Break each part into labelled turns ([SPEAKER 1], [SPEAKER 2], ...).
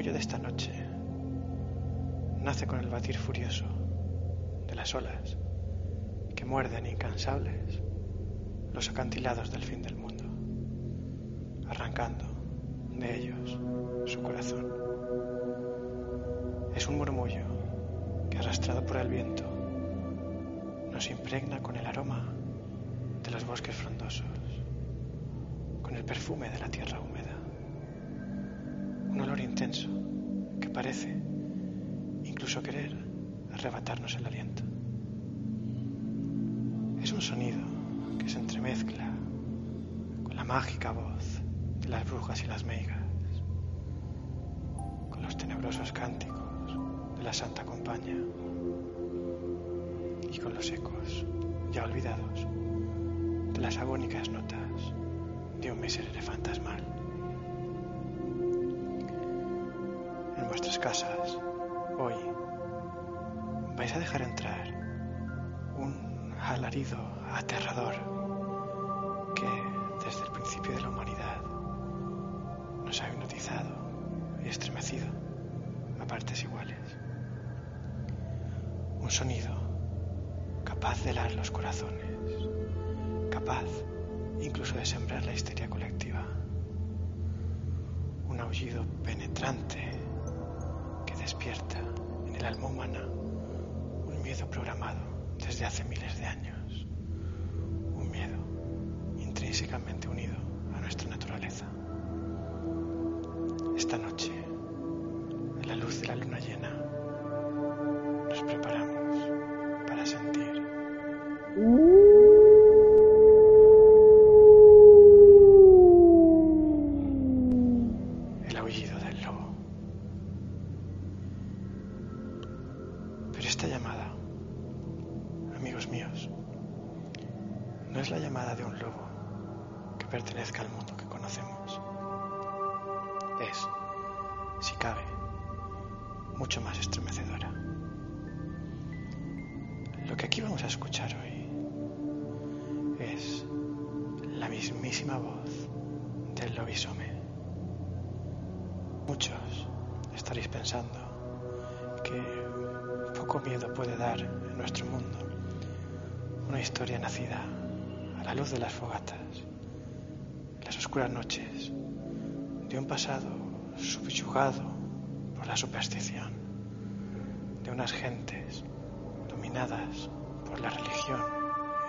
[SPEAKER 1] murmullo de esta noche nace con el batir furioso de las olas que muerden incansables los acantilados del fin del mundo, arrancando de ellos su corazón. Es un murmullo que, arrastrado por el viento, nos impregna con el aroma de los bosques frondosos, con el perfume de la tierra un olor intenso que parece incluso querer arrebatarnos el aliento. Es un sonido que se entremezcla con la mágica voz de las brujas y las meigas, con los tenebrosos cánticos de la Santa Compañía y con los ecos ya olvidados de las agónicas notas de un miserere fantasmal. Casas, hoy, vais a dejar entrar un alarido aterrador que desde el principio de la humanidad nos ha hipnotizado y estremecido a partes iguales. Un sonido capaz de helar los corazones, capaz incluso de sembrar la histeria colectiva. Un aullido penetrante despierta en el alma humana un miedo programado desde hace miles de años. Un miedo intrínsecamente unido a nuestra naturaleza. Esta noche, pertenezca al mundo que conocemos. Es, si cabe, mucho más estremecedora. Lo que aquí vamos a escuchar hoy es la mismísima voz del lobisome. Muchos estaréis pensando que poco miedo puede dar en nuestro mundo una historia nacida a la luz de las fogatas, oscuras noches, de un pasado subyugado por la superstición, de unas gentes dominadas por la religión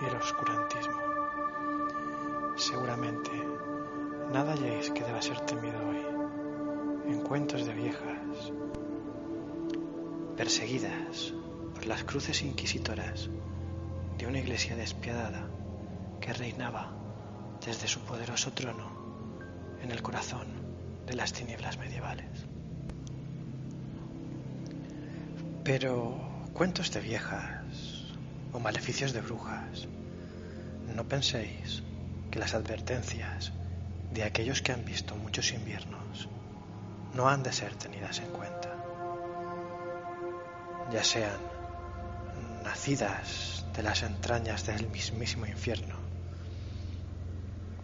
[SPEAKER 1] y el oscurantismo. Seguramente nada halléis que deba ser temido hoy en cuentos de viejas perseguidas por las cruces inquisitoras de una iglesia despiadada que reinaba desde su poderoso trono en el corazón de las tinieblas medievales. Pero cuentos de viejas o maleficios de brujas, no penséis que las advertencias de aquellos que han visto muchos inviernos no han de ser tenidas en cuenta, ya sean nacidas de las entrañas del mismísimo infierno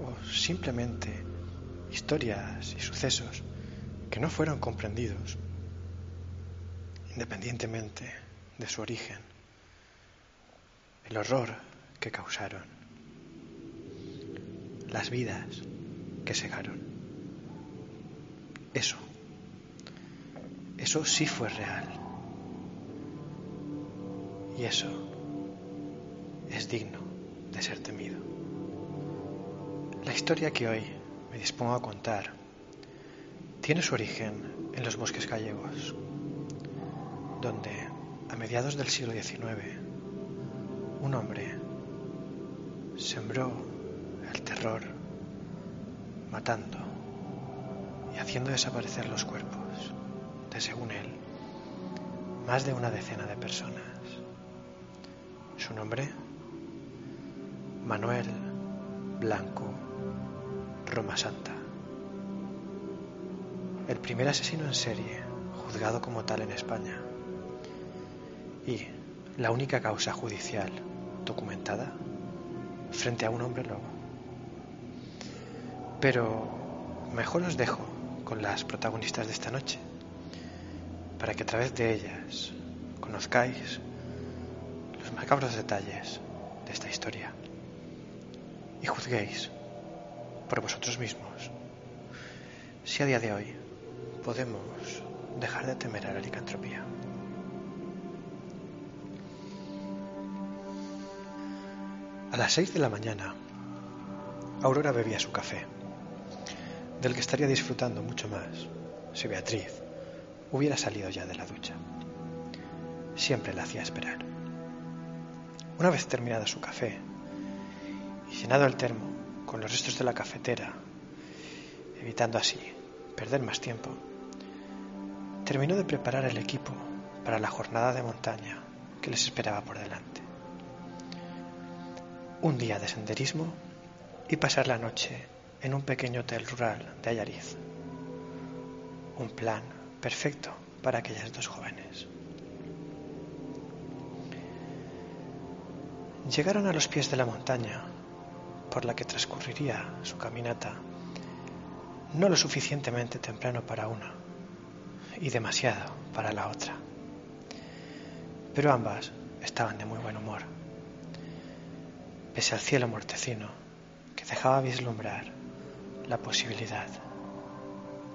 [SPEAKER 1] o simplemente historias y sucesos que no fueron comprendidos independientemente de su origen, el horror que causaron, las vidas que segaron. Eso, eso sí fue real. Y eso es digno de ser temido. La historia que hoy me dispongo a contar tiene su origen en los bosques gallegos, donde a mediados del siglo XIX un hombre sembró el terror, matando y haciendo desaparecer los cuerpos de, según él, más de una decena de personas. Su nombre, Manuel Blanco Roma Santa. El primer asesino en serie juzgado como tal en España. Y la única causa judicial documentada frente a un hombre lobo. Pero mejor os dejo con las protagonistas de esta noche, para que a través de ellas conozcáis los macabros detalles de esta historia y juzguéis por vosotros mismos si a día de hoy podemos dejar de temer a la licantropía. A las seis de la mañana, Aurora bebía su café, del que estaría disfrutando mucho más si Beatriz hubiera salido ya de la ducha. Siempre la hacía esperar. Una vez terminado su café y llenado el termo con los restos de la cafetera, evitando así perder más tiempo, terminó de preparar el equipo para la jornada de montaña que les esperaba por delante. Un día de senderismo y pasar la noche en un pequeño hotel rural de Ayariz. Un plan perfecto para aquellas dos jóvenes. Llegaron a los pies de la montaña por la que transcurriría su caminata, no lo suficientemente temprano para una y demasiado para la otra. Pero ambas estaban de muy buen humor, pese al cielo mortecino que dejaba vislumbrar la posibilidad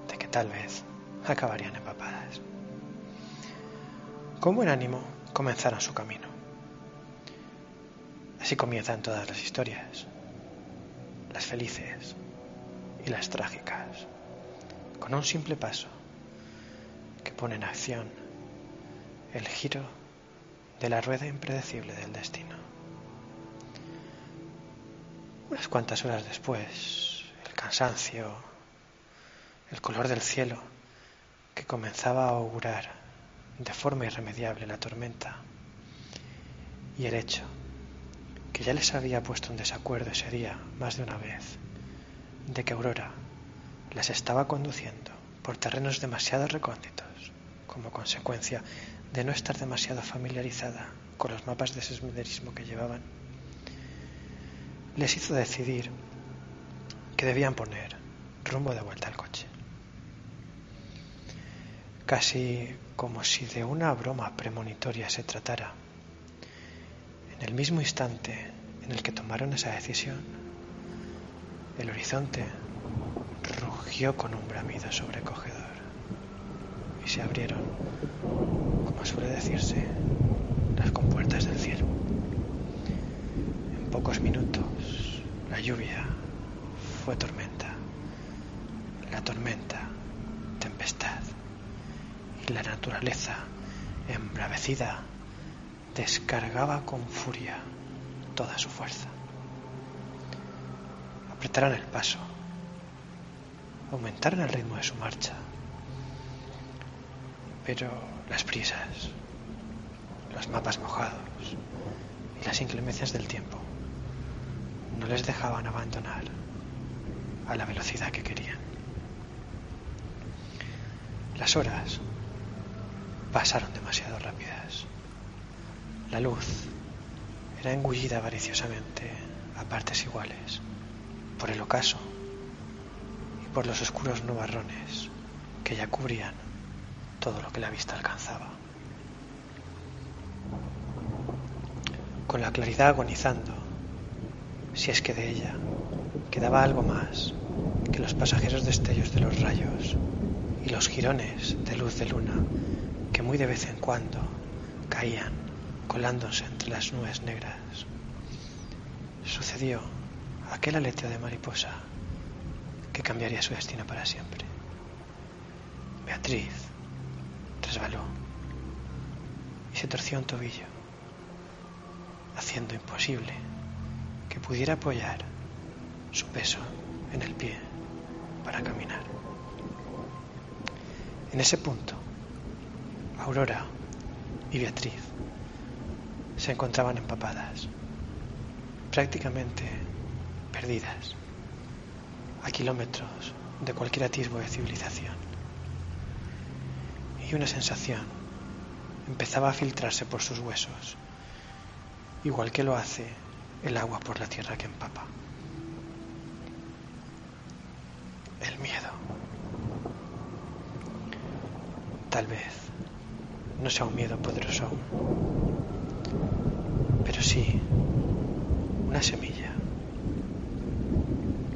[SPEAKER 1] de que tal vez acabarían empapadas. Con buen ánimo comenzaron su camino. Así comienzan todas las historias, las felices y las trágicas, con un simple paso que pone en acción el giro de la rueda impredecible del destino. Unas cuantas horas después, el cansancio, el color del cielo, que comenzaba a augurar de forma irremediable la tormenta, y el hecho que ya les había puesto en desacuerdo ese día más de una vez, de que Aurora las estaba conduciendo por terrenos demasiado recónditos como consecuencia de no estar demasiado familiarizada con los mapas de senderismo que llevaban, les hizo decidir que debían poner rumbo de vuelta al coche. Casi como si de una broma premonitoria se tratara, en el mismo instante en el que tomaron esa decisión, el horizonte rugió con un bramido sobrecogedor y se abrieron, como suele decirse, las compuertas del cielo. En pocos minutos la lluvia fue tormenta, la tormenta tempestad y la naturaleza embravecida descargaba con furia toda su fuerza. Apretaron el paso, aumentaron el ritmo de su marcha pero las prisas, los mapas mojados y las inclemencias del tiempo no les dejaban abandonar a la velocidad que querían. Las horas pasaron demasiado rápidas. La luz era engullida avariciosamente a partes iguales por el ocaso y por los oscuros nubarrones que ya cubrían todo lo que la vista alcanzaba. Con la claridad agonizando, si es que de ella quedaba algo más que los pasajeros destellos de los rayos y los jirones de luz de luna que muy de vez en cuando caían colándose entre las nubes negras. Sucedió aquel aleteo de mariposa que cambiaría su destino para siempre. Beatriz resbaló y se torció un tobillo, haciendo imposible que pudiera apoyar su peso en el pie para caminar. En ese punto, Aurora y Beatriz se encontraban empapadas, prácticamente perdidas, a kilómetros de cualquier atisbo de civilización. Y una sensación empezaba a filtrarse por sus huesos, igual que lo hace el agua por la tierra que empapa. El miedo. Tal vez no sea un miedo poderoso pero sí una semilla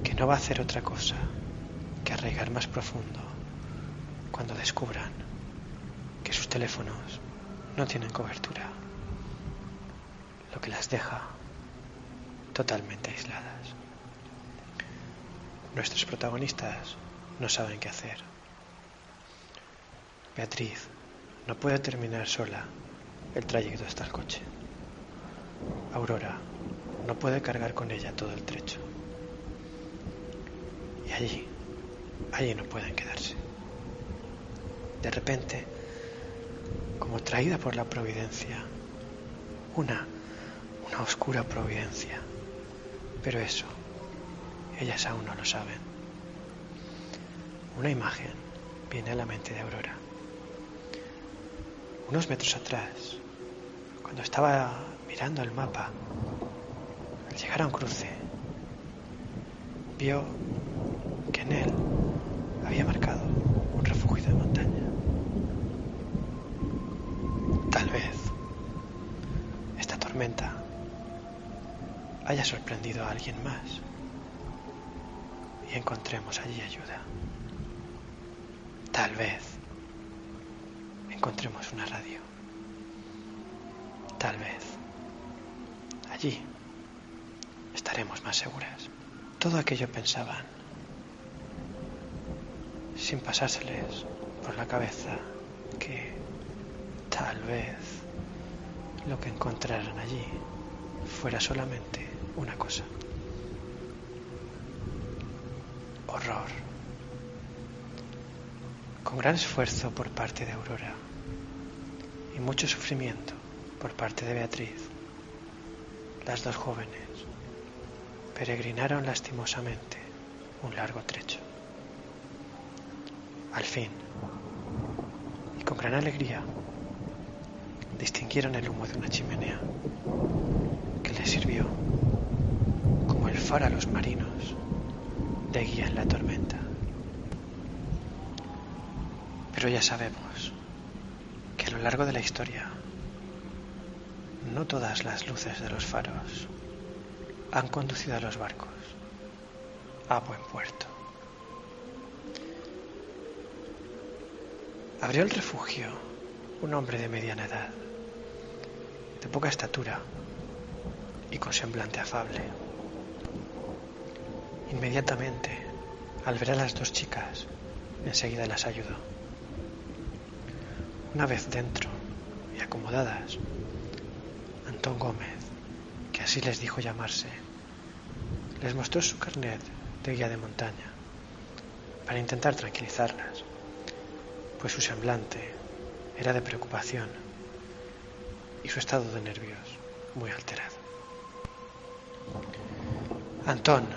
[SPEAKER 1] que no va a hacer otra cosa que arraigar más profundo cuando descubran que sus teléfonos no tienen cobertura, lo que las deja totalmente aisladas. Nuestros protagonistas no saben qué hacer. Beatriz no puede terminar sola el trayecto hasta el coche. Aurora no puede cargar con ella todo el trecho. Y allí, allí no pueden quedarse. De repente, como traída por la providencia, una, una oscura providencia. Pero eso, ellas aún no lo saben. Una imagen viene a la mente de Aurora. Unos metros atrás, cuando estaba mirando el mapa, al llegar a un cruce, vio que en él había marcado un refugio de montaña. Tal vez esta tormenta haya sorprendido a alguien más y encontremos allí ayuda. Tal vez encontremos una radio. Tal vez allí estaremos más seguras. Todo aquello pensaban, sin pasárseles por la cabeza que tal vez lo que encontraran allí fuera solamente una cosa. Horror. Con gran esfuerzo por parte de Aurora y mucho sufrimiento por parte de Beatriz, las dos jóvenes peregrinaron lastimosamente un largo trecho. Al fin, y con gran alegría, distinguieron el humo de una chimenea que les sirvió como el faro a los marinos de guía en la tormenta. Pero ya sabemos que a lo largo de la historia no todas las luces de los faros han conducido a los barcos a buen puerto. Abrió el refugio un hombre de mediana edad, de poca estatura y con semblante afable. Inmediatamente, al ver a las dos chicas, enseguida las ayudó. Una vez dentro y acomodadas, Antón Gómez, que así les dijo llamarse, les mostró su carnet de guía de montaña para intentar tranquilizarlas, pues su semblante era de preocupación y su estado de nervios muy alterado. Antón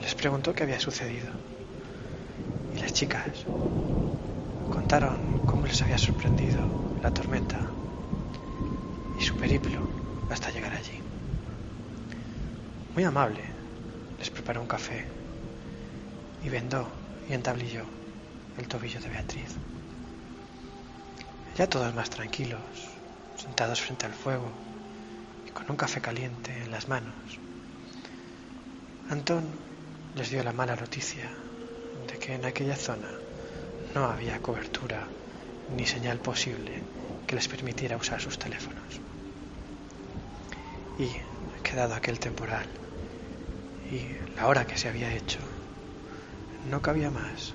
[SPEAKER 1] les preguntó qué había sucedido y las chicas contaron cómo les había sorprendido la tormenta y su periplo hasta llegar allí. Muy amable, les preparó un café y vendó y entablilló el tobillo de Beatriz. Ya todos más tranquilos, sentados frente al fuego y con un café caliente en las manos, Antón les dio la mala noticia de que en aquella zona no había cobertura ni señal posible que les permitiera usar sus teléfonos. Y, quedado aquel temporal, y la hora que se había hecho, no cabía más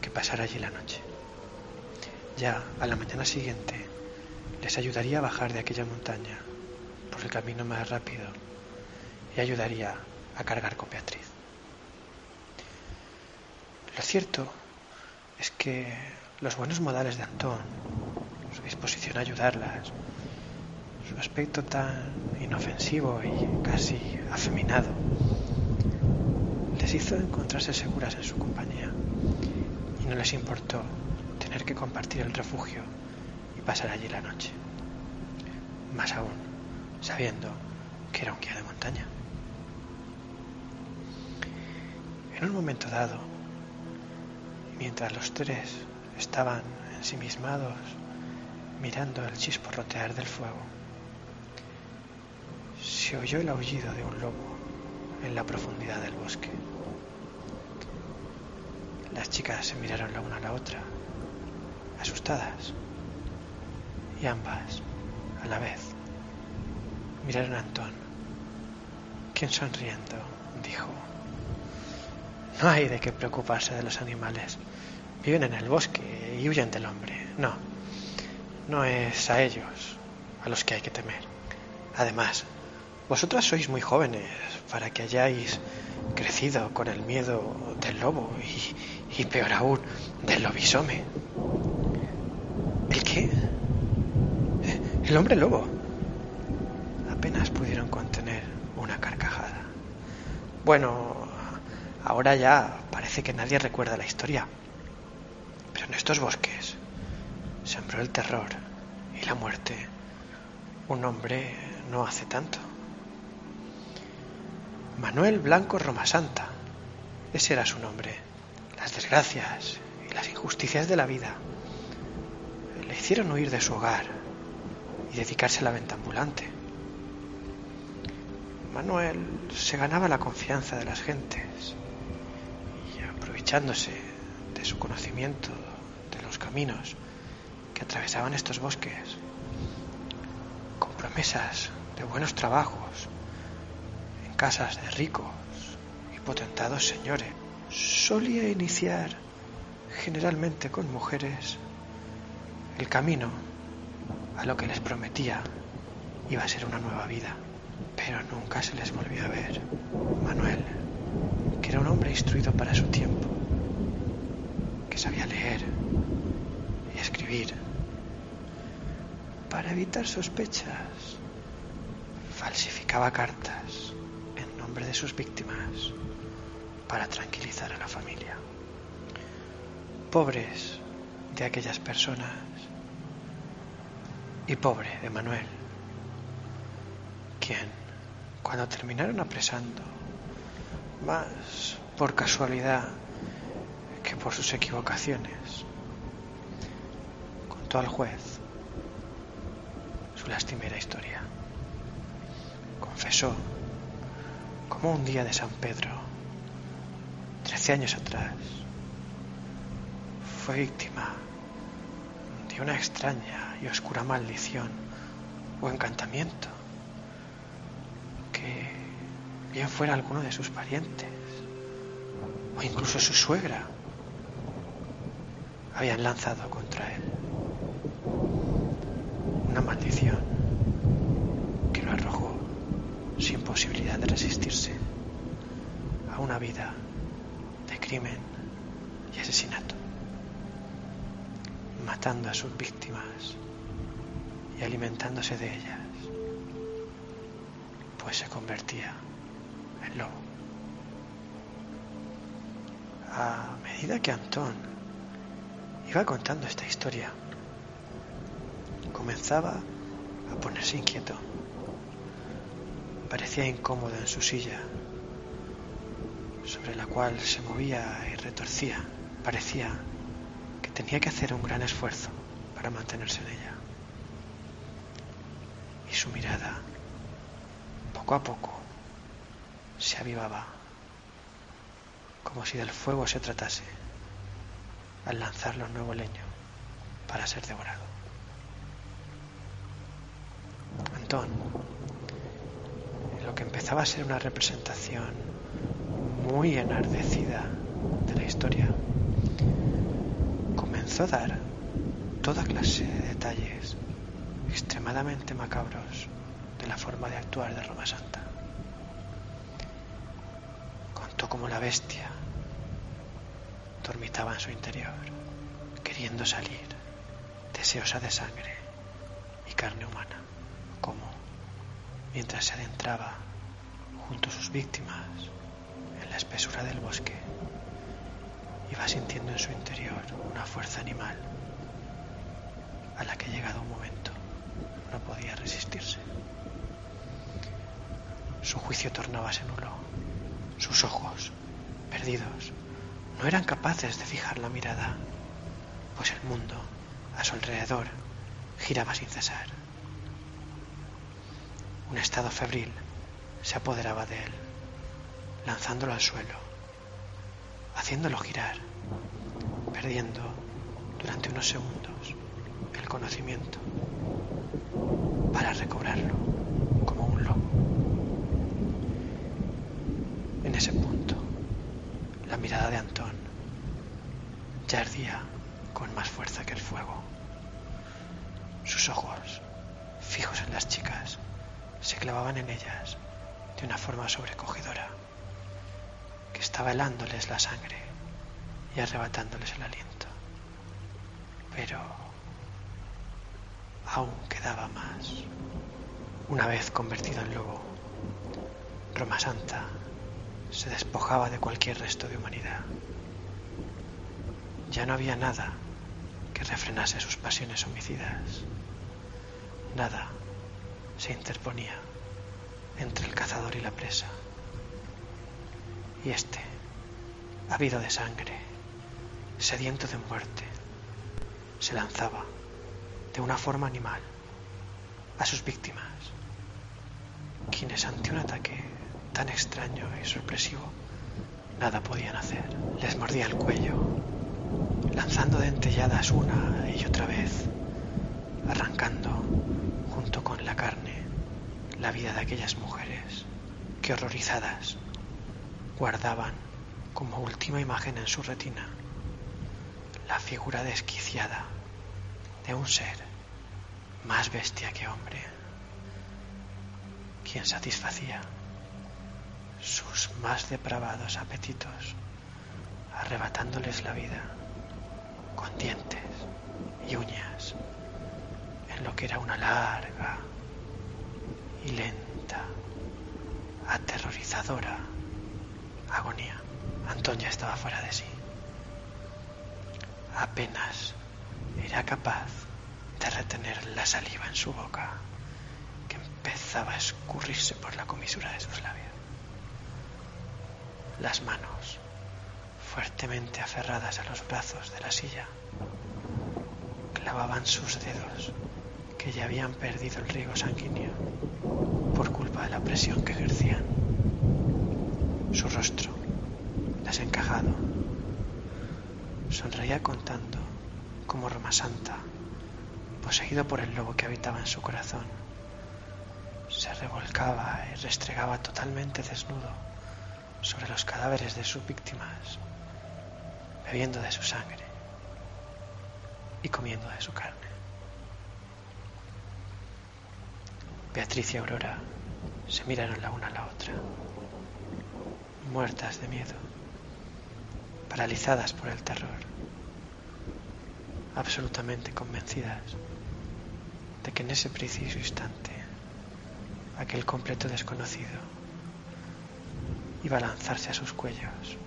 [SPEAKER 1] que pasar allí la noche. Ya a la mañana siguiente les ayudaría a bajar de aquella montaña por el camino más rápido y ayudaría a cargar con Beatriz. Lo cierto es que los buenos modales de Antón, su disposición a ayudarlas, su aspecto tan inofensivo y casi afeminado, les hizo encontrarse seguras en su compañía y no les importó tener que compartir el refugio y pasar allí la noche. Más aún, sabiendo que era un guía de montaña. En un momento dado, mientras los tres estaban ensimismados mirando el chisporrotear del fuego, se oyó el aullido de un lobo en la profundidad del bosque. Las chicas se miraron la una a la otra, asustadas, y ambas, a la vez, miraron a Antón, quien sonriendo dijo, no hay de qué preocuparse de los animales, viven en el bosque y huyen del hombre, no, no es a ellos a los que hay que temer. Además, vosotras sois muy jóvenes para que hayáis crecido con el miedo del lobo y, peor aún, del lobisome. ¿El qué? El hombre lobo. Apenas pudieron contener una carcajada. Bueno, ahora ya parece que nadie recuerda la historia. Pero en estos bosques sembró el terror y la muerte un hombre no hace tanto. Manuel Blanco Romasanta. Ese era su nombre. Las desgracias y las injusticias de la vida le hicieron huir de su hogar y dedicarse a la venta ambulante. Manuel se ganaba la confianza de las gentes y aprovechándose de su conocimiento de los caminos que atravesaban estos bosques, con promesas de buenos trabajos casas de ricos y potentados señores. Solía iniciar, generalmente con mujeres, el camino a lo que les prometía iba a ser una nueva vida. Pero nunca se les volvió a ver. Manuel, que era un hombre instruido para su tiempo, que sabía leer y escribir, para evitar sospechas, falsificaba cartas de sus víctimas para tranquilizar a la familia. Pobres de aquellas personas y pobre de Manuel, quien, cuando terminaron apresando, más por casualidad que por sus equivocaciones, contó al juez su lastimera historia. Confesó como un día de San Pedro, trece años atrás, fue víctima de una extraña y oscura maldición o encantamiento que bien fuera alguno de sus parientes o incluso su suegra habían lanzado contra él. Una maldición sin posibilidad de resistirse a una vida de crimen y asesinato, matando a sus víctimas y alimentándose de ellas, pues se convertía en lobo. A medida que Antón iba contando esta historia, comenzaba a ponerse inquieto. Parecía incómodo en su silla, sobre la cual se movía y retorcía. Parecía que tenía que hacer un gran esfuerzo para mantenerse en ella. Y su mirada, poco a poco, se avivaba, como si del fuego se tratase, al lanzarlo un nuevo leño para ser devorado. Antón empezaba a ser una representación muy enardecida de la historia, comenzó a dar toda clase de detalles extremadamente macabros de la forma de actuar de Roma Santa. como la bestia dormitaba en su interior, queriendo salir, deseosa de sangre y carne humana, como mientras se adentraba junto a sus víctimas en la espesura del bosque, iba sintiendo en su interior una fuerza animal a la que llegado un momento no podía resistirse. Su juicio tornábase nulo, sus ojos, perdidos, no eran capaces de fijar la mirada, pues el mundo a su alrededor giraba sin cesar. Un estado febril se apoderaba de él, lanzándolo al suelo, haciéndolo girar, perdiendo durante unos segundos el conocimiento para recobrarlo como un lobo. En ese punto, la mirada de Antón ya ardía con más fuerza que el fuego. Sus ojos, fijos en las chicas, se clavaban en ellas de una forma sobrecogedora, que estaba helándoles la sangre y arrebatándoles el aliento. Pero aún quedaba más. Una vez convertido en lobo, Roma Santa se despojaba de cualquier resto de humanidad. Ya no había nada que refrenase sus pasiones homicidas. Nada se interponía entre el cazador y la presa. Y este, ávido de sangre, sediento de muerte, se lanzaba de una forma animal a sus víctimas, quienes ante un ataque tan extraño y sorpresivo nada podían hacer. Les mordía el cuello, lanzando dentelladas una y otra vez, arrancando junto con la carne la vida de aquellas mujeres que horrorizadas guardaban como última imagen en su retina la figura desquiciada de un ser más bestia que hombre, quien satisfacía sus más depravados apetitos, arrebatándoles la vida con dientes y uñas en lo que era una larga y lenta, aterrorizadora agonía. Antonia estaba fuera de sí. Apenas era capaz de retener la saliva en su boca, que empezaba a escurrirse por la comisura de sus labios. Las manos, fuertemente aferradas a los brazos de la silla, clavaban sus dedos que ya habían perdido el riego sanguíneo por culpa de la presión que ejercían. Su rostro, desencajado, sonreía contando cómo Roma Santa, poseído por el lobo que habitaba en su corazón, se revolcaba y restregaba totalmente desnudo sobre los cadáveres de sus víctimas, bebiendo de su sangre y comiendo de su carne. Beatriz y Aurora se miraron la una a la otra, muertas de miedo, paralizadas por el terror, absolutamente convencidas de que en ese preciso instante aquel completo desconocido iba a lanzarse a sus cuellos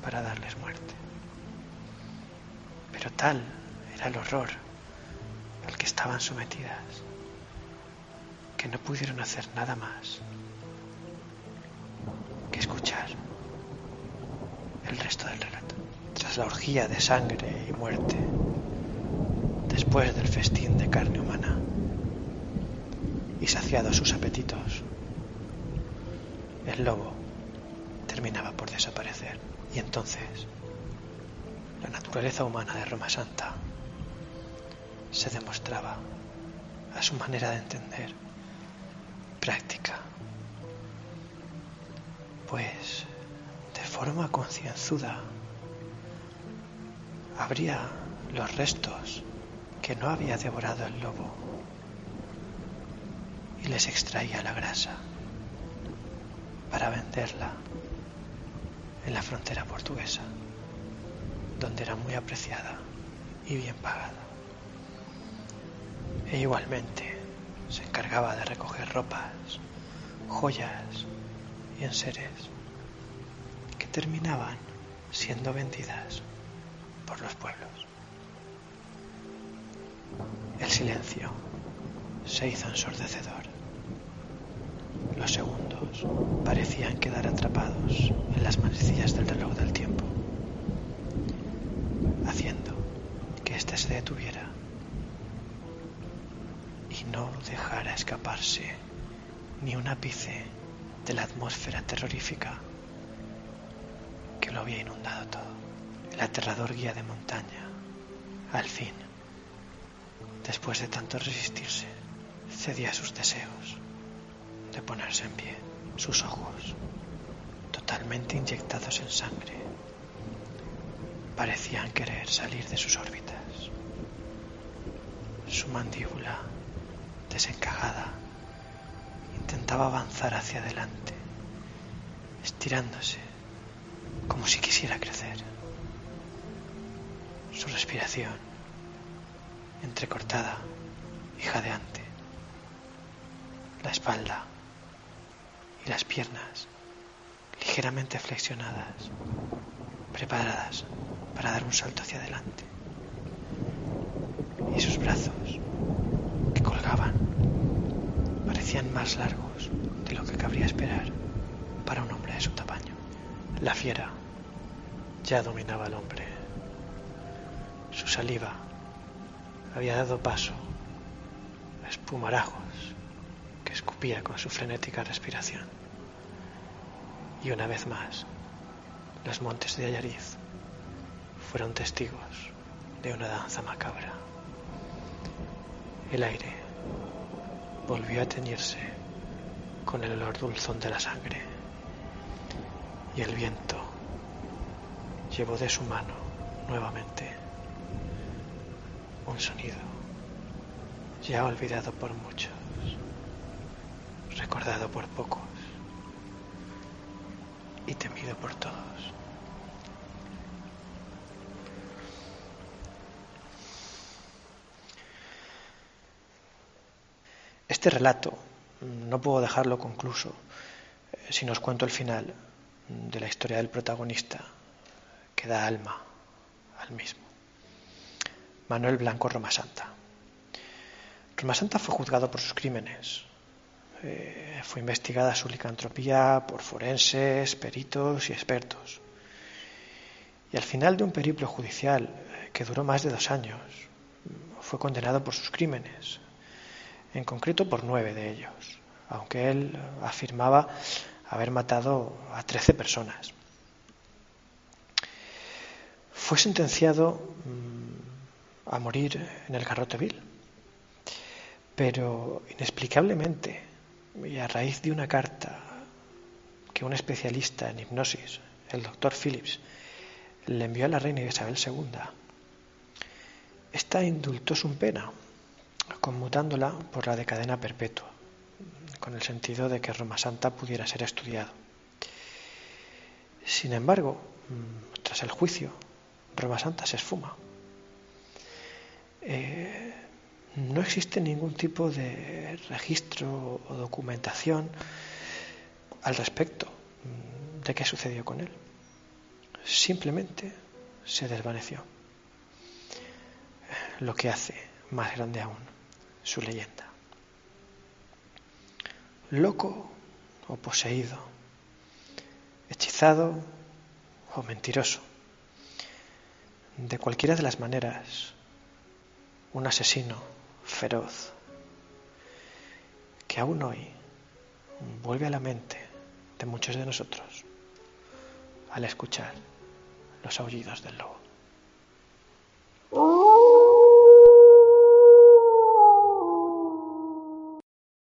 [SPEAKER 1] para darles muerte. Pero tal era el horror al que estaban sometidas que no pudieron hacer nada más que escuchar el resto del relato. Tras la orgía de sangre y muerte, después del festín de carne humana y saciados sus apetitos, el lobo terminaba por desaparecer. Y entonces, la naturaleza humana de Roma Santa se demostraba a su manera de entender práctica. Pues, de forma concienzuda, habría los restos que no había devorado el lobo y les extraía la grasa para venderla en la frontera portuguesa, donde era muy apreciada y bien pagada. E igualmente se encargaba de recoger ropas, joyas y enseres que terminaban siendo vendidas por los pueblos. El silencio se hizo ensordecedor. Los segundos parecían quedar atrapados en las manecillas del reloj del tiempo, haciendo que éste se detuviera dejara escaparse ni un ápice de la atmósfera terrorífica que lo había inundado todo. El aterrador guía de montaña, al fin, después de tanto resistirse, cedía a sus deseos de ponerse en pie. Sus ojos, totalmente inyectados en sangre, parecían querer salir de sus órbitas. Su mandíbula, desencajada, intentaba avanzar hacia adelante, estirándose como si quisiera crecer. Su respiración, entrecortada y jadeante. La espalda y las piernas ligeramente flexionadas, preparadas para dar un salto hacia adelante. Y sus brazos, parecían más largos de lo que cabría esperar para un hombre de su tamaño. La fiera ya dominaba al hombre. Su saliva había dado paso a espumarajos que escupía con su frenética respiración. Y una vez más, los montes de Ayariz fueron testigos de una danza macabra. El aire volvió a teñirse con el olor dulzón de la sangre. Y el viento llevó de su mano nuevamente un sonido ya olvidado por muchos, recordado por pocos y temido por todos. Este relato no puedo dejarlo concluso eh, si nos cuento el final de la historia del protagonista que da alma al mismo. Manuel Blanco Romasanta. Romasanta fue juzgado por sus crímenes. Eh, fue investigada su licantropía por forenses, peritos y expertos. Y al final de un periplo judicial eh, que duró más de dos años, fue condenado por sus crímenes, en concreto por nueve de ellos, aunque él afirmaba haber matado a trece personas. Fue sentenciado mm, a morir en el garrote vil, pero inexplicablemente y a raíz de una carta que un especialista en hipnosis, el doctor Phillips, le envió a la reina Isabel II, esta indultó su pena, conmutándola por la de cadena perpetua, con el sentido de que Roma Santa pudiera ser estudiado. Sin embargo, tras el juicio, Roma Santa se esfuma. Eh, no existe ningún tipo de registro o documentación al respecto de qué sucedió con él. Simplemente se desvaneció. Lo que hace más grande aún su leyenda. Loco o poseído, hechizado o mentiroso. De cualquiera de las maneras, un asesino feroz que aún hoy vuelve a la mente de muchos de nosotros al escuchar los aullidos del lobo.